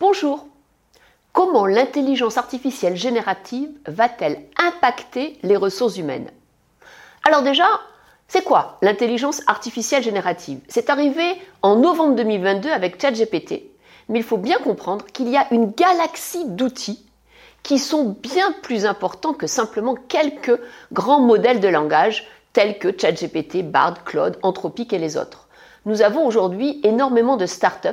Bonjour. Comment l'intelligence artificielle générative va-t-elle impacter les ressources humaines? Alors déjà, c'est quoi l'intelligence artificielle générative? C'est arrivé en novembre 2022 avec ChatGPT, mais il faut bien comprendre qu'il y a une galaxie d'outils qui sont bien plus importants que simplement quelques grands modèles de langage tels que ChatGPT, Bard, Claude, Anthropic et les autres. Nous avons aujourd'hui énormément de startups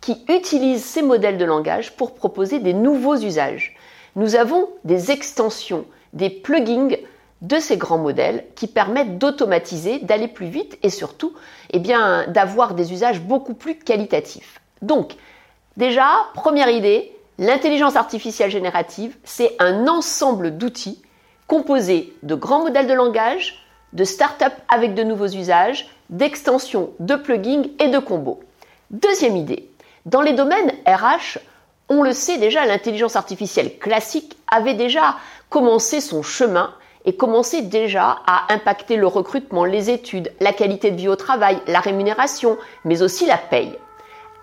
qui utilisent ces modèles de langage pour proposer des nouveaux usages. Nous avons des extensions, des plugins de ces grands modèles qui permettent d'automatiser, d'aller plus vite et surtout eh bien, d'avoir des usages beaucoup plus qualitatifs. Donc, déjà, première idée, l'intelligence artificielle générative, c'est un ensemble d'outils composés de grands modèles de langage, de startups avec de nouveaux usages, d'extensions, de plugins et de combos. Deuxième idée, dans les domaines RH, on le sait déjà, l'intelligence artificielle classique avait déjà commencé son chemin et commençait déjà à impacter le recrutement, les études, la qualité de vie au travail, la rémunération, mais aussi la paye.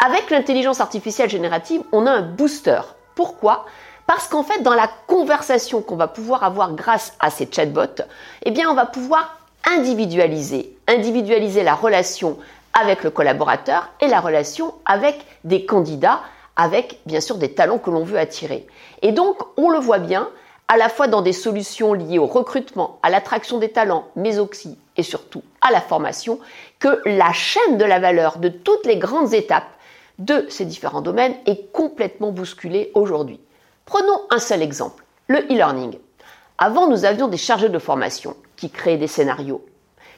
Avec l'intelligence artificielle générative, on a un booster. Pourquoi? Parce qu'en fait, dans la conversation qu'on va pouvoir avoir grâce à ces chatbots, eh bien, on va pouvoir individualiser, individualiser la relation avec le collaborateur et la relation avec des candidats, avec bien sûr des talents que l'on veut attirer. Et donc, on le voit bien, à la fois dans des solutions liées au recrutement, à l'attraction des talents, mais aussi et surtout à la formation, que la chaîne de la valeur de toutes les grandes étapes de ces différents domaines est complètement bousculée aujourd'hui. Prenons un seul exemple, le e-learning. Avant, nous avions des chargés de formation qui créaient des scénarios,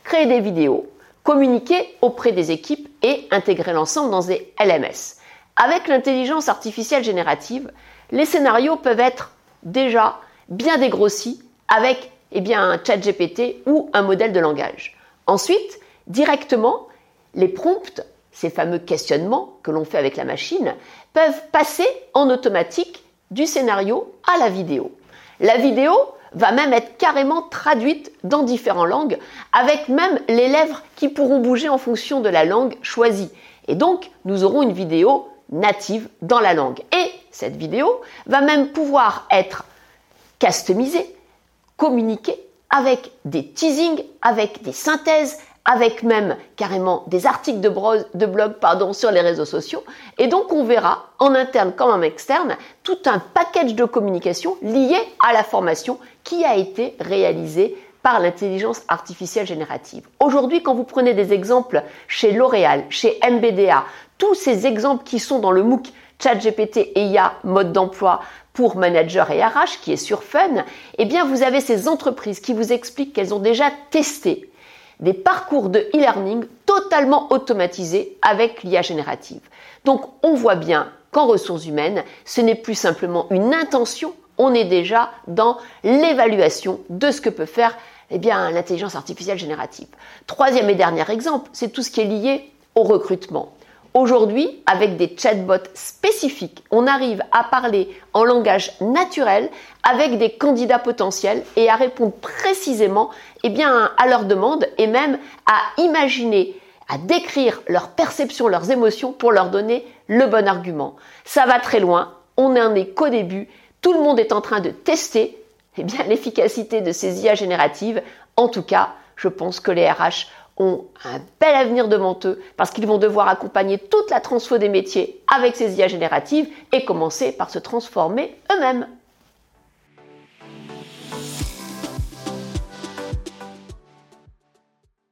créaient des vidéos, communiquer auprès des équipes et intégrer l'ensemble dans des LMS. Avec l'intelligence artificielle générative, les scénarios peuvent être déjà bien dégrossis avec eh un chat GPT ou un modèle de langage. Ensuite, directement, les prompts, ces fameux questionnements que l'on fait avec la machine, peuvent passer en automatique du scénario à la vidéo. La vidéo va même être carrément traduite dans différentes langues, avec même les lèvres qui pourront bouger en fonction de la langue choisie. Et donc, nous aurons une vidéo native dans la langue. Et cette vidéo va même pouvoir être customisée, communiquée avec des teasings, avec des synthèses, avec même carrément des articles de, blog sur les réseaux sociaux. Et donc on verra en interne comme en externe tout un package de communication lié à la formation qui a été réalisé par l'intelligence artificielle générative. Aujourd'hui, quand vous prenez des exemples chez L'Oréal, chez MBDA, tous ces exemples qui sont dans le MOOC ChatGPT et IA mode d'emploi pour manager et RH qui est sur Fun, eh bien vous avez ces entreprises qui vous expliquent qu'elles ont déjà testé des parcours de e-learning totalement automatisés avec l'IA générative. Donc on voit bien qu'en ressources humaines, ce n'est plus simplement une intention, on est déjà dans l'évaluation de ce que peut faire eh l'intelligence artificielle générative. Troisième et dernier exemple, c'est tout ce qui est lié au recrutement. Aujourd'hui, avec des chatbots spécifiques, on arrive à parler en langage naturel avec des candidats potentiels et à répondre précisément eh à leurs demandes et même à imaginer, à décrire leurs perceptions, leurs émotions pour leur donner le bon argument. Ça va très loin, on n'en est qu'au début, tout le monde est en train de tester eh l'efficacité de ces IA génératives. En tout cas, je pense que les RH ont un bel avenir devant eux parce qu'ils vont devoir accompagner toute la transfo des métiers avec ces IA génératives et commencer par se transformer eux-mêmes.